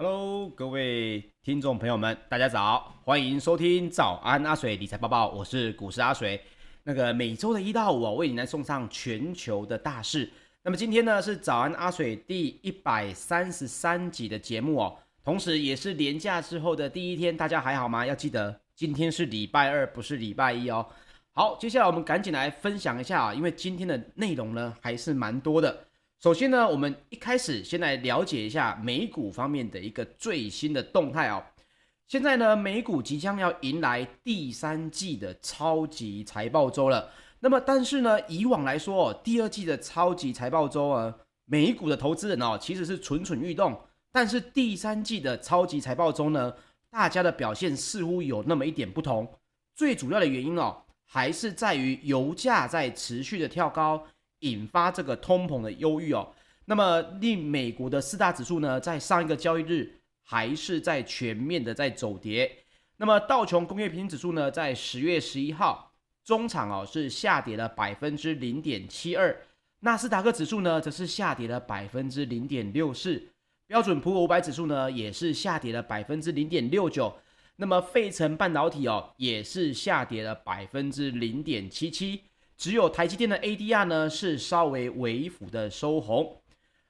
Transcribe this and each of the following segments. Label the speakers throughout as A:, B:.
A: Hello，各位听众朋友们，大家早，欢迎收听早安阿水理财报报，我是股市阿水。那个每周的一到五，我为你来送上全球的大事。那么今天呢是早安阿水第一百三十三集的节目哦，同时也是连假之后的第一天，大家还好吗？要记得今天是礼拜二，不是礼拜一哦。好，接下来我们赶紧来分享一下啊，因为今天的内容呢还是蛮多的。首先呢，我们一开始先来了解一下美股方面的一个最新的动态哦。现在呢，美股即将要迎来第三季的超级财报周了。那么，但是呢，以往来说哦，第二季的超级财报周啊，美股的投资人哦，其实是蠢蠢欲动。但是第三季的超级财报周呢，大家的表现似乎有那么一点不同。最主要的原因哦，还是在于油价在持续的跳高。引发这个通膨的忧郁哦，那么令美国的四大指数呢，在上一个交易日还是在全面的在走跌。那么道琼工业平均指数呢，在十月十一号中场哦是下跌了百分之零点七二，纳斯达克指数呢则是下跌了百分之零点六四，标准普尔五百指数呢也是下跌了百分之零点六九，那么费城半导体哦也是下跌了百分之零点七七。只有台积电的 ADR 呢是稍微微幅的收红。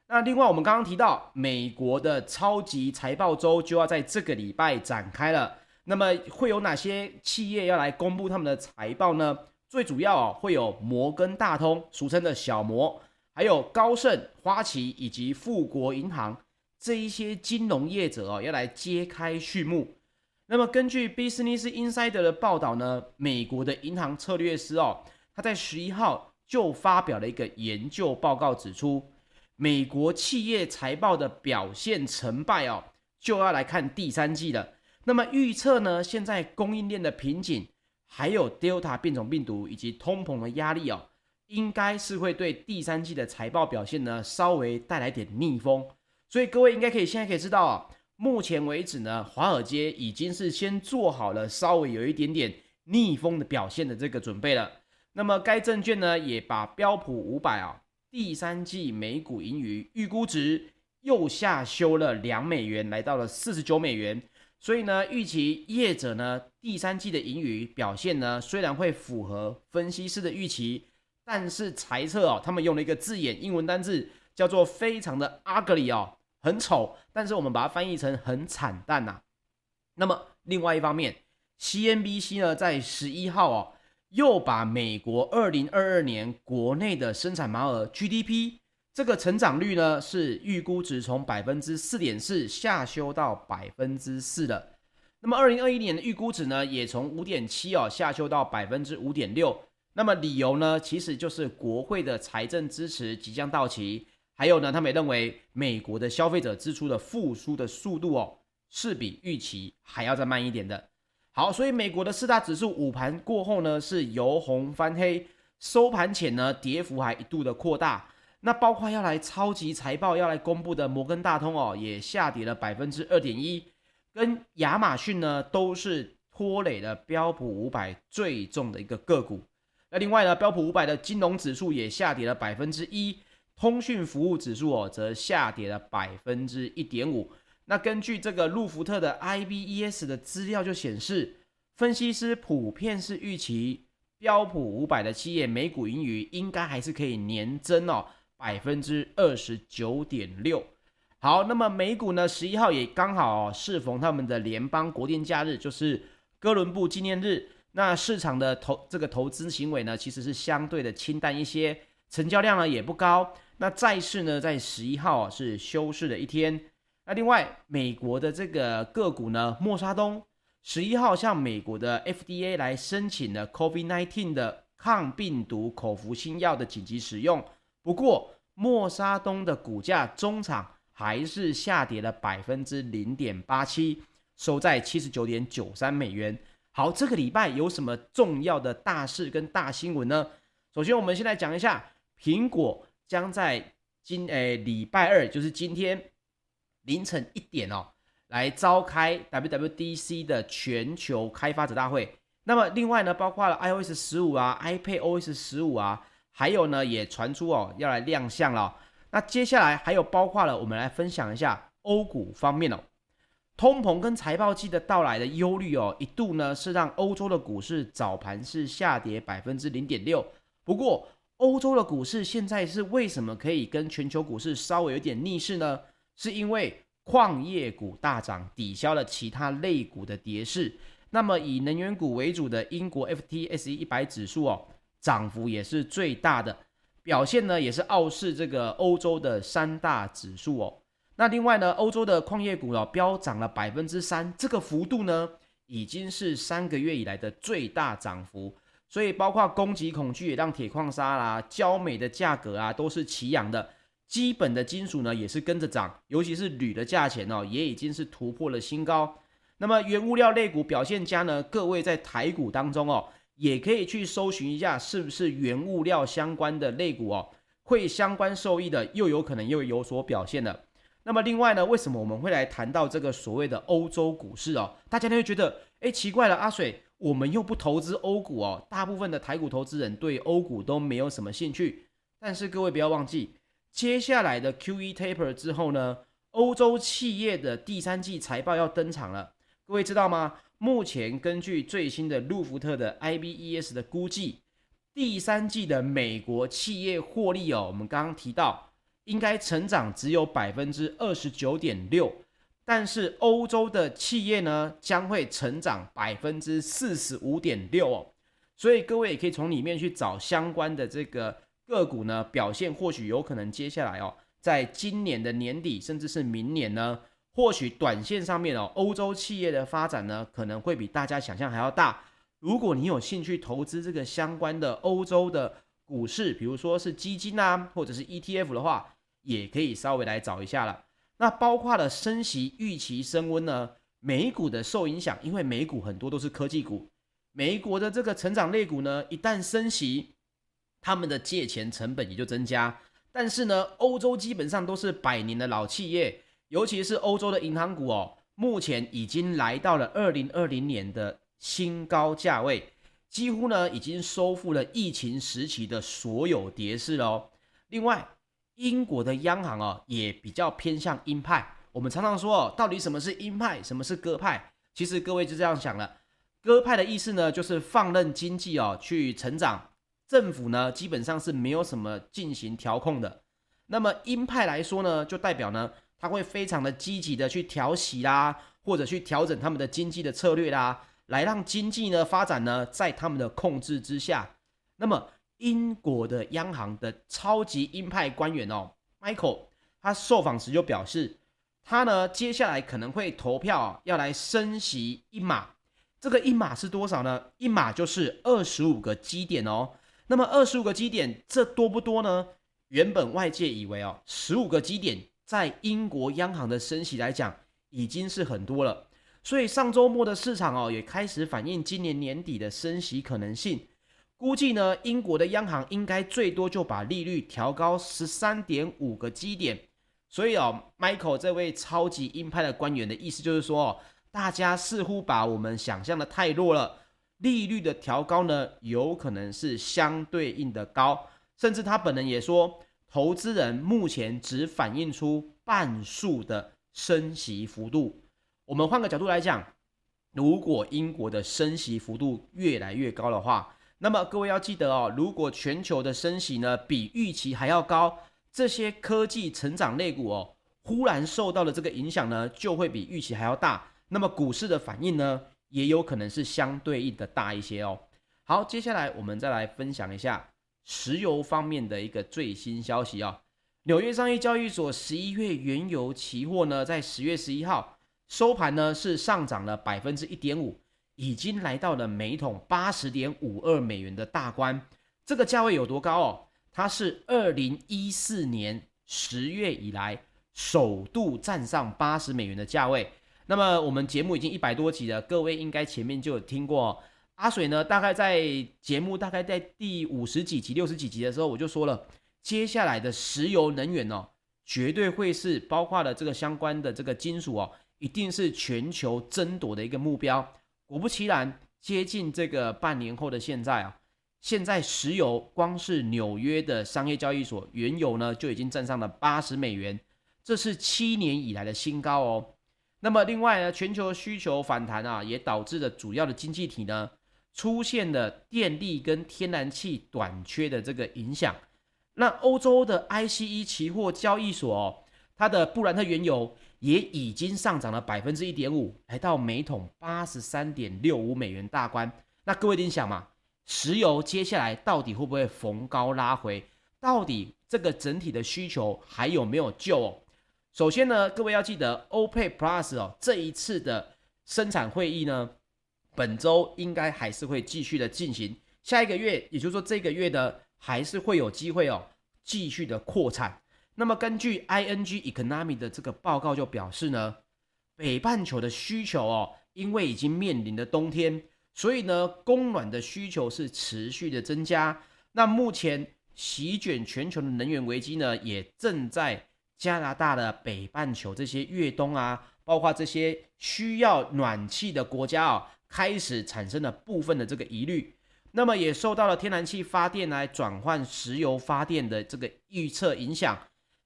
A: 那另外我们刚刚提到，美国的超级财报周就要在这个礼拜展开了。那么会有哪些企业要来公布他们的财报呢？最主要啊会有摩根大通，俗称的小摩，还有高盛、花旗以及富国银行这一些金融业者哦要来揭开序幕。那么根据 Business Insider 的报道呢，美国的银行策略师哦。他在十一号就发表了一个研究报告，指出美国企业财报的表现成败哦，就要来看第三季了。那么预测呢，现在供应链的瓶颈，还有 Delta 变种病毒以及通膨的压力哦，应该是会对第三季的财报表现呢稍微带来点逆风。所以各位应该可以现在可以知道哦，目前为止呢，华尔街已经是先做好了稍微有一点点逆风的表现的这个准备了。那么该证券呢，也把标普五百啊第三季每股盈余预估值又下修了两美元，来到了四十九美元。所以呢，预期业者呢第三季的盈余表现呢，虽然会符合分析师的预期，但是猜测哦，他们用了一个字眼，英文单字叫做非常的 ugly 哦，很丑。但是我们把它翻译成很惨淡呐、啊。那么另外一方面，CNBC 呢在十一号哦。又把美国二零二二年国内的生产毛额 GDP 这个成长率呢，是预估值从百分之四点四下修到百分之四了。那么二零二一年的预估值呢，也从五点七哦下修到百分之五点六。那么理由呢，其实就是国会的财政支持即将到期，还有呢，他们也认为美国的消费者支出的复苏的速度哦，是比预期还要再慢一点的。好，所以美国的四大指数午盘过后呢，是由红翻黑，收盘前呢，跌幅还一度的扩大。那包括要来超级财报要来公布的摩根大通哦，也下跌了百分之二点一，跟亚马逊呢都是拖累了标普五百最重的一个个股。那另外呢，标普五百的金融指数也下跌了百分之一，通讯服务指数哦则下跌了百分之一点五。那根据这个路福特的 IBES 的资料就显示，分析师普遍是预期标普五百的企业每股盈余应该还是可以年增哦百分之二十九点六。好，那么美股呢十一号也刚好适逢他们的联邦国定假日，就是哥伦布纪念日。那市场的投这个投资行为呢其实是相对的清淡一些，成交量呢也不高。那债市呢在十一号是休市的一天。那另外，美国的这个个股呢，默沙东十一号向美国的 FDA 来申请了 COVID-19 的抗病毒口服新药的紧急使用。不过，默沙东的股价中场还是下跌了百分之零点八七，收在七十九点九三美元。好，这个礼拜有什么重要的大事跟大新闻呢？首先，我们先来讲一下，苹果将在今诶礼拜二，就是今天。凌晨一点哦，来召开 WWDC 的全球开发者大会。那么另外呢，包括了 iOS 十五啊、iPadOS 十五啊，还有呢也传出哦要来亮相了。那接下来还有包括了，我们来分享一下欧股方面哦。通膨跟财报季的到来的忧虑哦，一度呢是让欧洲的股市早盘是下跌百分之零点六。不过，欧洲的股市现在是为什么可以跟全球股市稍微有点逆势呢？是因为矿业股大涨，抵消了其他类股的跌势。那么，以能源股为主的英国 FTSE 一百指数哦，涨幅也是最大的，表现呢也是傲视这个欧洲的三大指数哦。那另外呢，欧洲的矿业股哦，飙涨了百分之三，这个幅度呢，已经是三个月以来的最大涨幅。所以，包括供给恐惧也让铁矿砂啦、焦煤的价格啊，都是齐扬的。基本的金属呢，也是跟着涨，尤其是铝的价钱哦，也已经是突破了新高。那么，原物料类股表现佳呢，各位在台股当中哦，也可以去搜寻一下，是不是原物料相关的类股哦，会相关受益的，又有可能又有所表现了。那么另外呢，为什么我们会来谈到这个所谓的欧洲股市哦？大家都会觉得，哎，奇怪了，阿水，我们又不投资欧股哦。大部分的台股投资人对欧股都没有什么兴趣。但是各位不要忘记，接下来的 QE taper 之后呢，欧洲企业的第三季财报要登场了。各位知道吗？目前根据最新的路孚特的 IBES 的估计，第三季的美国企业获利哦，我们刚刚提到。应该成长只有百分之二十九点六，但是欧洲的企业呢，将会成长百分之四十五点六哦，所以各位也可以从里面去找相关的这个个股呢，表现或许有可能接下来哦，在今年的年底甚至是明年呢，或许短线上面哦，欧洲企业的发展呢，可能会比大家想象还要大。如果你有兴趣投资这个相关的欧洲的股市，比如说是基金啊，或者是 ETF 的话，也可以稍微来找一下了。那包括了升息预期升温呢，美股的受影响，因为美股很多都是科技股，美国的这个成长类股呢，一旦升息，他们的借钱成本也就增加。但是呢，欧洲基本上都是百年的老企业，尤其是欧洲的银行股哦，目前已经来到了二零二零年的新高价位，几乎呢已经收复了疫情时期的所有跌势哦。另外，英国的央行哦，也比较偏向鹰派。我们常常说哦，到底什么是鹰派，什么是鸽派？其实各位就这样想了，鸽派的意思呢，就是放任经济哦去成长，政府呢基本上是没有什么进行调控的。那么鹰派来说呢，就代表呢，他会非常的积极的去调息啦，或者去调整他们的经济的策略啦，来让经济呢发展呢在他们的控制之下。那么英国的央行的超级鹰派官员哦，Michael，他受访时就表示，他呢接下来可能会投票要来升息一码，这个一码是多少呢？一码就是二十五个基点哦。那么二十五个基点，这多不多呢？原本外界以为哦，十五个基点在英国央行的升息来讲已经是很多了，所以上周末的市场哦也开始反映今年年底的升息可能性。估计呢，英国的央行应该最多就把利率调高十三点五个基点。所以哦，Michael 这位超级鹰派的官员的意思就是说，大家似乎把我们想象的太弱了。利率的调高呢，有可能是相对应的高，甚至他本人也说，投资人目前只反映出半数的升息幅度。我们换个角度来讲，如果英国的升息幅度越来越高的话，那么各位要记得哦，如果全球的升息呢比预期还要高，这些科技成长类股哦，忽然受到了这个影响呢，就会比预期还要大。那么股市的反应呢，也有可能是相对应的大一些哦。好，接下来我们再来分享一下石油方面的一个最新消息啊、哦。纽约商业交易所十一月原油期货呢，在十月十一号收盘呢是上涨了百分之一点五。已经来到了每桶八十点五二美元的大关，这个价位有多高哦？它是二零一四年十月以来首度站上八十美元的价位。那么我们节目已经一百多集了，各位应该前面就有听过。阿水呢，大概在节目大概在第五十几集、六十几集的时候，我就说了，接下来的石油能源哦，绝对会是包括了这个相关的这个金属哦，一定是全球争夺的一个目标。果不其然，接近这个半年后的现在啊，现在石油光是纽约的商业交易所原油呢就已经站上了八十美元，这是七年以来的新高哦。那么另外呢，全球需求反弹啊，也导致了主要的经济体呢出现了电力跟天然气短缺的这个影响。那欧洲的 ICE 期货交易所哦，它的布兰特原油也已经上涨了百分之一点五，来到每桶八十三点六五美元大关。那各位你想嘛，石油接下来到底会不会逢高拉回？到底这个整体的需求还有没有救哦？首先呢，各位要记得 OPEC Plus 哦，这一次的生产会议呢，本周应该还是会继续的进行。下一个月，也就是说这个月的。还是会有机会哦，继续的扩产。那么根据 ING Economy 的这个报告就表示呢，北半球的需求哦，因为已经面临的冬天，所以呢，供暖的需求是持续的增加。那目前席卷全球的能源危机呢，也正在加拿大的北半球这些越冬啊，包括这些需要暖气的国家啊，开始产生了部分的这个疑虑。那么也受到了天然气发电来转换石油发电的这个预测影响，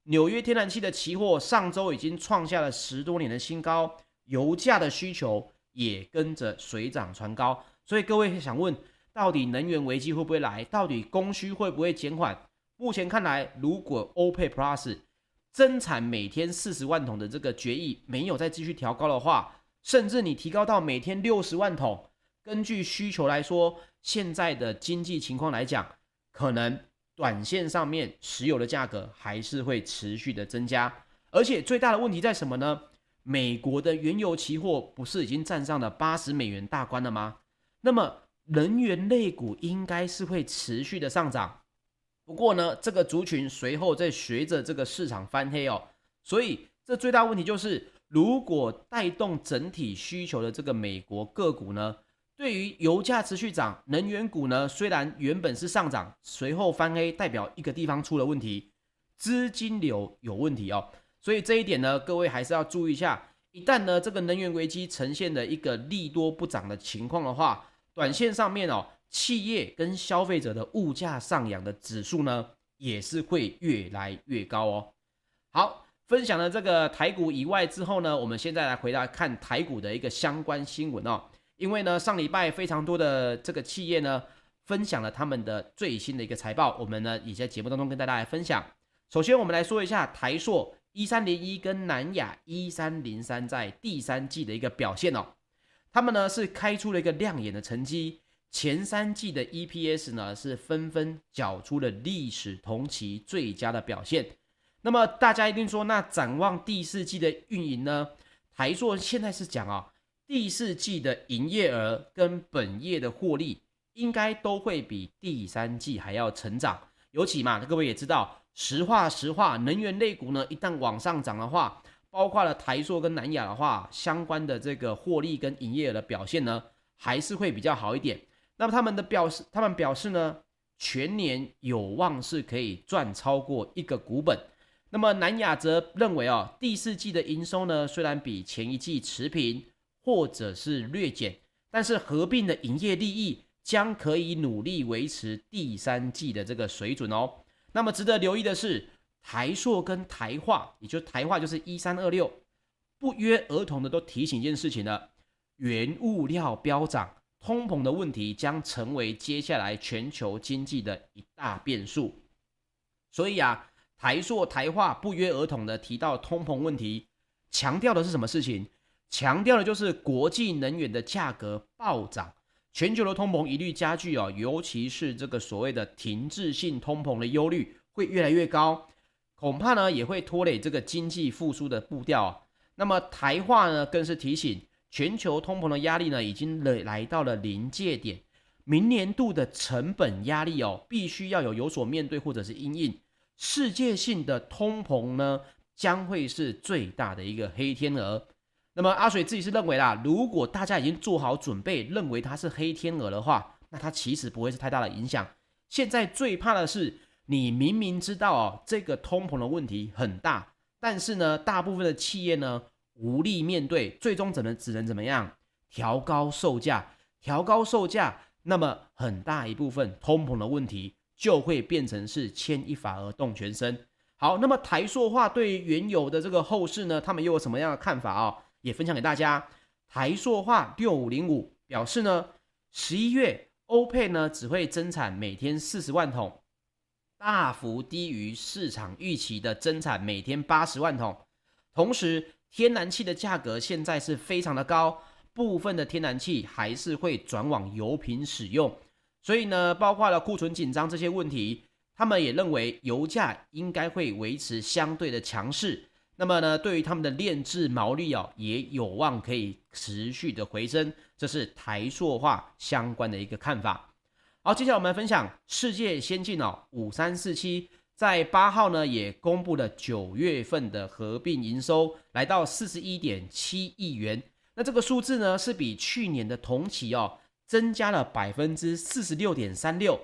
A: 纽约天然气的期货上周已经创下了十多年的新高，油价的需求也跟着水涨船高。所以各位想问，到底能源危机会不会来？到底供需会不会减缓？目前看来，如果 OPEC Plus 增产每天四十万桶的这个决议没有再继续调高的话，甚至你提高到每天六十万桶。根据需求来说，现在的经济情况来讲，可能短线上面石油的价格还是会持续的增加，而且最大的问题在什么呢？美国的原油期货不是已经站上了八十美元大关了吗？那么能源类股应该是会持续的上涨。不过呢，这个族群随后在随着这个市场翻黑哦，所以这最大问题就是，如果带动整体需求的这个美国个股呢？对于油价持续涨，能源股呢，虽然原本是上涨，随后翻黑，代表一个地方出了问题，资金流有问题哦。所以这一点呢，各位还是要注意一下。一旦呢这个能源危机呈现了一个利多不涨的情况的话，短线上面哦，企业跟消费者的物价上扬的指数呢，也是会越来越高哦。好，分享了这个台股以外之后呢，我们现在来回来看台股的一个相关新闻哦。因为呢，上礼拜非常多的这个企业呢，分享了他们的最新的一个财报，我们呢也在节目当中跟大家来分享。首先，我们来说一下台塑一三零一跟南亚一三零三在第三季的一个表现哦。他们呢是开出了一个亮眼的成绩，前三季的 EPS 呢是纷纷缴出了历史同期最佳的表现。那么大家一定说，那展望第四季的运营呢？台塑现在是讲啊。第四季的营业额跟本业的获利，应该都会比第三季还要成长。尤其嘛，各位也知道，实话实话，能源类股呢，一旦往上涨的话，包括了台塑跟南亚的话，相关的这个获利跟营业额的表现呢，还是会比较好一点。那么他们的表示，他们表示呢，全年有望是可以赚超过一个股本。那么南亚则认为哦，第四季的营收呢，虽然比前一季持平。或者是略减，但是合并的营业利益将可以努力维持第三季的这个水准哦。那么值得留意的是，台硕跟台化，也就台化就是一三二六，不约而同的都提醒一件事情了：原物料飙涨，通膨的问题将成为接下来全球经济的一大变数。所以啊，台塑、台化不约而同的提到通膨问题，强调的是什么事情？强调的就是国际能源的价格暴涨，全球的通膨疑虑加剧哦，尤其是这个所谓的停滞性通膨的忧虑会越来越高，恐怕呢也会拖累这个经济复苏的步调。那么台化呢更是提醒，全球通膨的压力呢已经来来到了临界点，明年度的成本压力哦必须要有有所面对或者是因应，世界性的通膨呢将会是最大的一个黑天鹅。那么阿水自己是认为啦，如果大家已经做好准备，认为它是黑天鹅的话，那它其实不会是太大的影响。现在最怕的是，你明明知道哦，这个通膨的问题很大，但是呢，大部分的企业呢无力面对，最终只能只能怎么样？调高售价，调高售价，那么很大一部分通膨的问题就会变成是牵一发而动全身。好，那么台塑化对于原油的这个后市呢，他们又有什么样的看法啊、也分享给大家。台塑化六五零五表示呢，十一月欧佩呢只会增产每天四十万桶，大幅低于市场预期的增产每天八十万桶。同时，天然气的价格现在是非常的高，部分的天然气还是会转往油品使用，所以呢，包括了库存紧张这些问题，他们也认为油价应该会维持相对的强势。那么呢，对于他们的炼制毛利哦，也有望可以持续的回升，这是台塑化相关的一个看法。好，接下来我们来分享世界先进哦，五三四七在八号呢也公布了九月份的合并营收，来到四十一点七亿元。那这个数字呢是比去年的同期哦增加了百分之四十六点三六，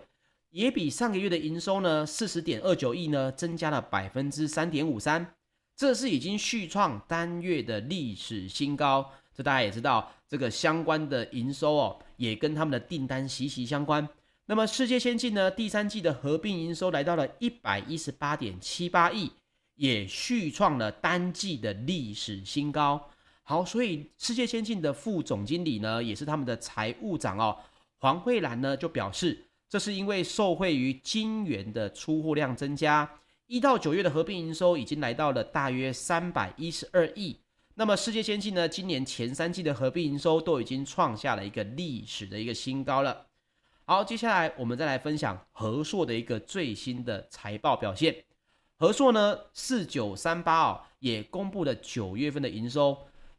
A: 也比上个月的营收呢四十点二九亿呢增加了百分之三点五三。这是已经续创单月的历史新高，这大家也知道，这个相关的营收哦，也跟他们的订单息息相关。那么世界先进呢，第三季的合并营收来到了一百一十八点七八亿，也续创了单季的历史新高。好，所以世界先进的副总经理呢，也是他们的财务长哦，黄慧兰呢就表示，这是因为受惠于金元的出货量增加。一到九月的合并营收已经来到了大约三百一十二亿。那么世界先进呢，今年前三季的合并营收都已经创下了一个历史的一个新高了。好，接下来我们再来分享和硕的一个最新的财报表现。和硕呢，四九三八哦，也公布了九月份的营收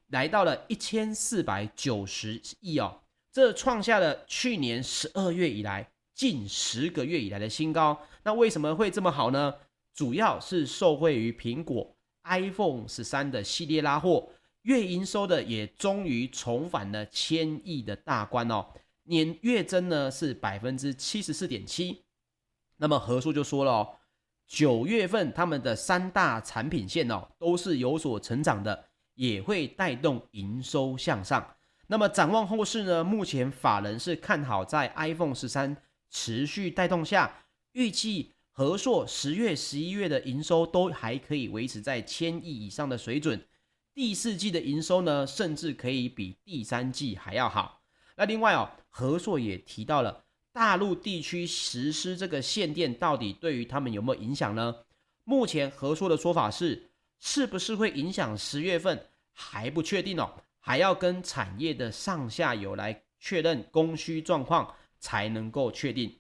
A: 来到了一千四百九十亿哦，这创下了去年十二月以来近十个月以来的新高。那为什么会这么好呢？主要是受惠于苹果 iPhone 十三的系列拉货，月营收的也终于重返了千亿的大关哦，年月增呢是百分之七十四点七。那么和硕就说了哦，九月份他们的三大产品线哦都是有所成长的，也会带动营收向上。那么展望后市呢，目前法人是看好在 iPhone 十三持续带动下，预计。和硕十月、十一月的营收都还可以维持在千亿以上的水准，第四季的营收呢，甚至可以比第三季还要好。那另外哦，和硕也提到了大陆地区实施这个限电，到底对于他们有没有影响呢？目前和硕的说法是，是不是会影响十月份还不确定哦，还要跟产业的上下游来确认供需状况才能够确定。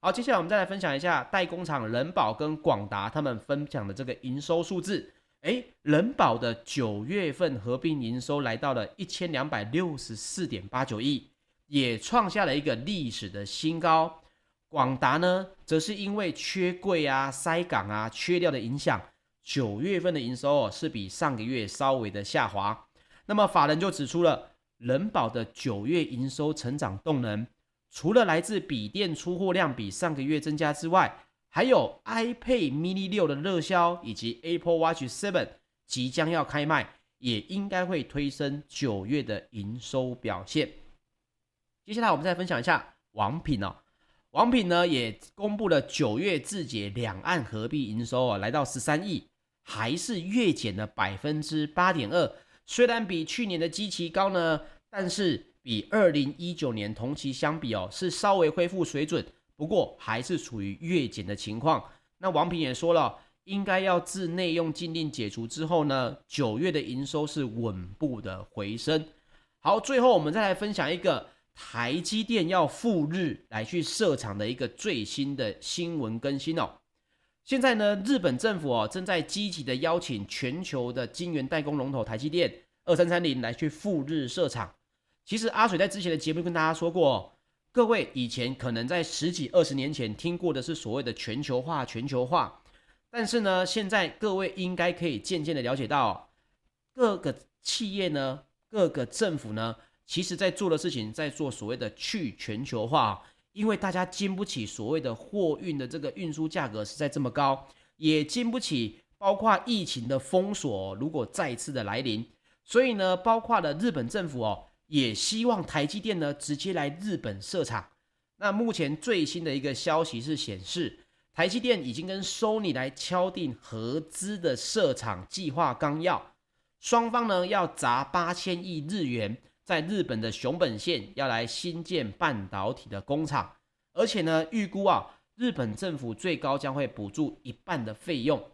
A: 好，接下来我们再来分享一下代工厂仁宝跟广达他们分享的这个营收数字。诶，仁宝的九月份合并营收来到了一千两百六十四点八九亿，也创下了一个历史的新高。广达呢，则是因为缺柜啊、塞港啊、缺料的影响，九月份的营收哦是比上个月稍微的下滑。那么法人就指出了人保的九月营收成长动能。除了来自笔电出货量比上个月增加之外，还有 iPad mini 六的热销，以及 Apple Watch Seven 即将要开卖，也应该会推升九月的营收表现。接下来我们再分享一下王品哦，王品呢也公布了九月自解两岸合并营收啊，来到十三亿，还是月减了百分之八点二，虽然比去年的基期高呢，但是。比二零一九年同期相比哦，是稍微恢复水准，不过还是处于月减的情况。那王品也说了，应该要自内用禁令解除之后呢，九月的营收是稳步的回升。好，最后我们再来分享一个台积电要赴日来去设厂的一个最新的新闻更新哦。现在呢，日本政府哦正在积极的邀请全球的晶圆代工龙头台积电二三三零来去赴日设厂。其实阿水在之前的节目跟大家说过，各位以前可能在十几二十年前听过的是所谓的全球化，全球化。但是呢，现在各位应该可以渐渐的了解到，各个企业呢，各个政府呢，其实在做的事情，在做所谓的去全球化，因为大家经不起所谓的货运的这个运输价格实在这么高，也经不起包括疫情的封锁，如果再次的来临，所以呢，包括了日本政府哦。也希望台积电呢直接来日本设厂。那目前最新的一个消息是显示，台积电已经跟 Sony 来敲定合资的设厂计划纲要。双方呢要砸八千亿日元，在日本的熊本县要来新建半导体的工厂，而且呢预估啊，日本政府最高将会补助一半的费用。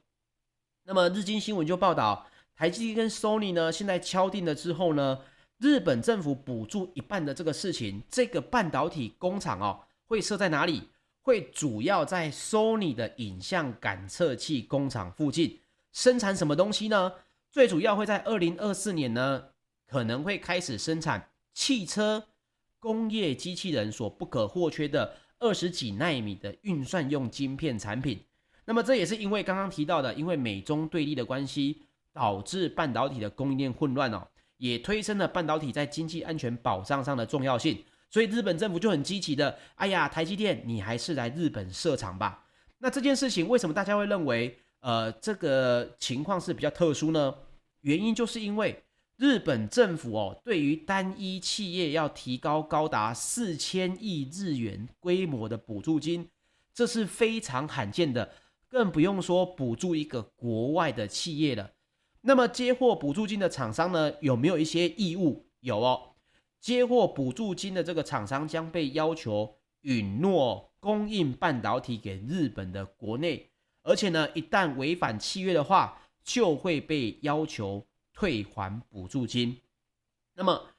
A: 那么日经新闻就报道，台积电跟 Sony 呢现在敲定了之后呢，日本政府补助一半的这个事情，这个半导体工厂哦会设在哪里？会主要在 Sony 的影像感测器工厂附近生产什么东西呢？最主要会在二零二四年呢，可能会开始生产汽车、工业机器人所不可或缺的二十几纳米的运算用晶片产品。那么这也是因为刚刚提到的，因为美中对立的关系，导致半导体的供应链混乱哦，也推升了半导体在经济安全保障上的重要性。所以日本政府就很积极的，哎呀，台积电，你还是来日本设厂吧。那这件事情为什么大家会认为，呃，这个情况是比较特殊呢？原因就是因为日本政府哦，对于单一企业要提高高达四千亿日元规模的补助金，这是非常罕见的，更不用说补助一个国外的企业了。那么接获补助金的厂商呢，有没有一些义务？有哦，接获补助金的这个厂商将被要求允诺供应半导体给日本的国内，而且呢，一旦违反契约的话，就会被要求退还补助金。那么，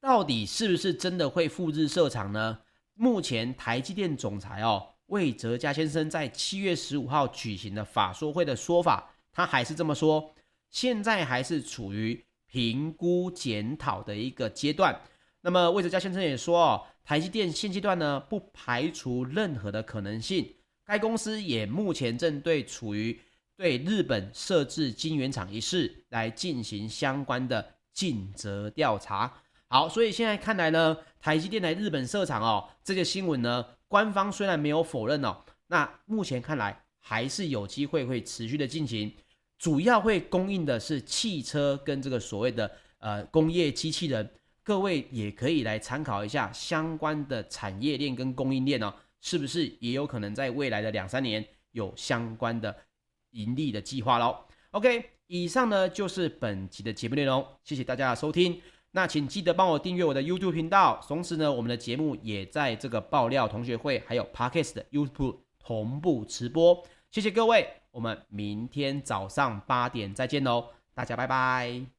A: 到底是不是真的会赴日设厂呢？目前台积电总裁哦魏哲嘉先生在七月十五号举行的法说会的说法，他还是这么说：现在还是处于评估检讨的一个阶段。那么魏哲嘉先生也说哦，台积电现阶段呢不排除任何的可能性，该公司也目前正对处于。对日本设置晶圆厂一事来进行相关的尽责调查。好，所以现在看来呢，台积电来日本设厂哦，这个新闻呢，官方虽然没有否认哦，那目前看来还是有机会会持续的进行，主要会供应的是汽车跟这个所谓的呃工业机器人。各位也可以来参考一下相关的产业链跟供应链哦，是不是也有可能在未来的两三年有相关的。盈利的计划喽。OK，以上呢就是本集的节目内容，谢谢大家的收听。那请记得帮我订阅我的 YouTube 频道，同时呢，我们的节目也在这个爆料同学会还有 Podcast 的 YouTube 同步直播。谢谢各位，我们明天早上八点再见喽，大家拜拜。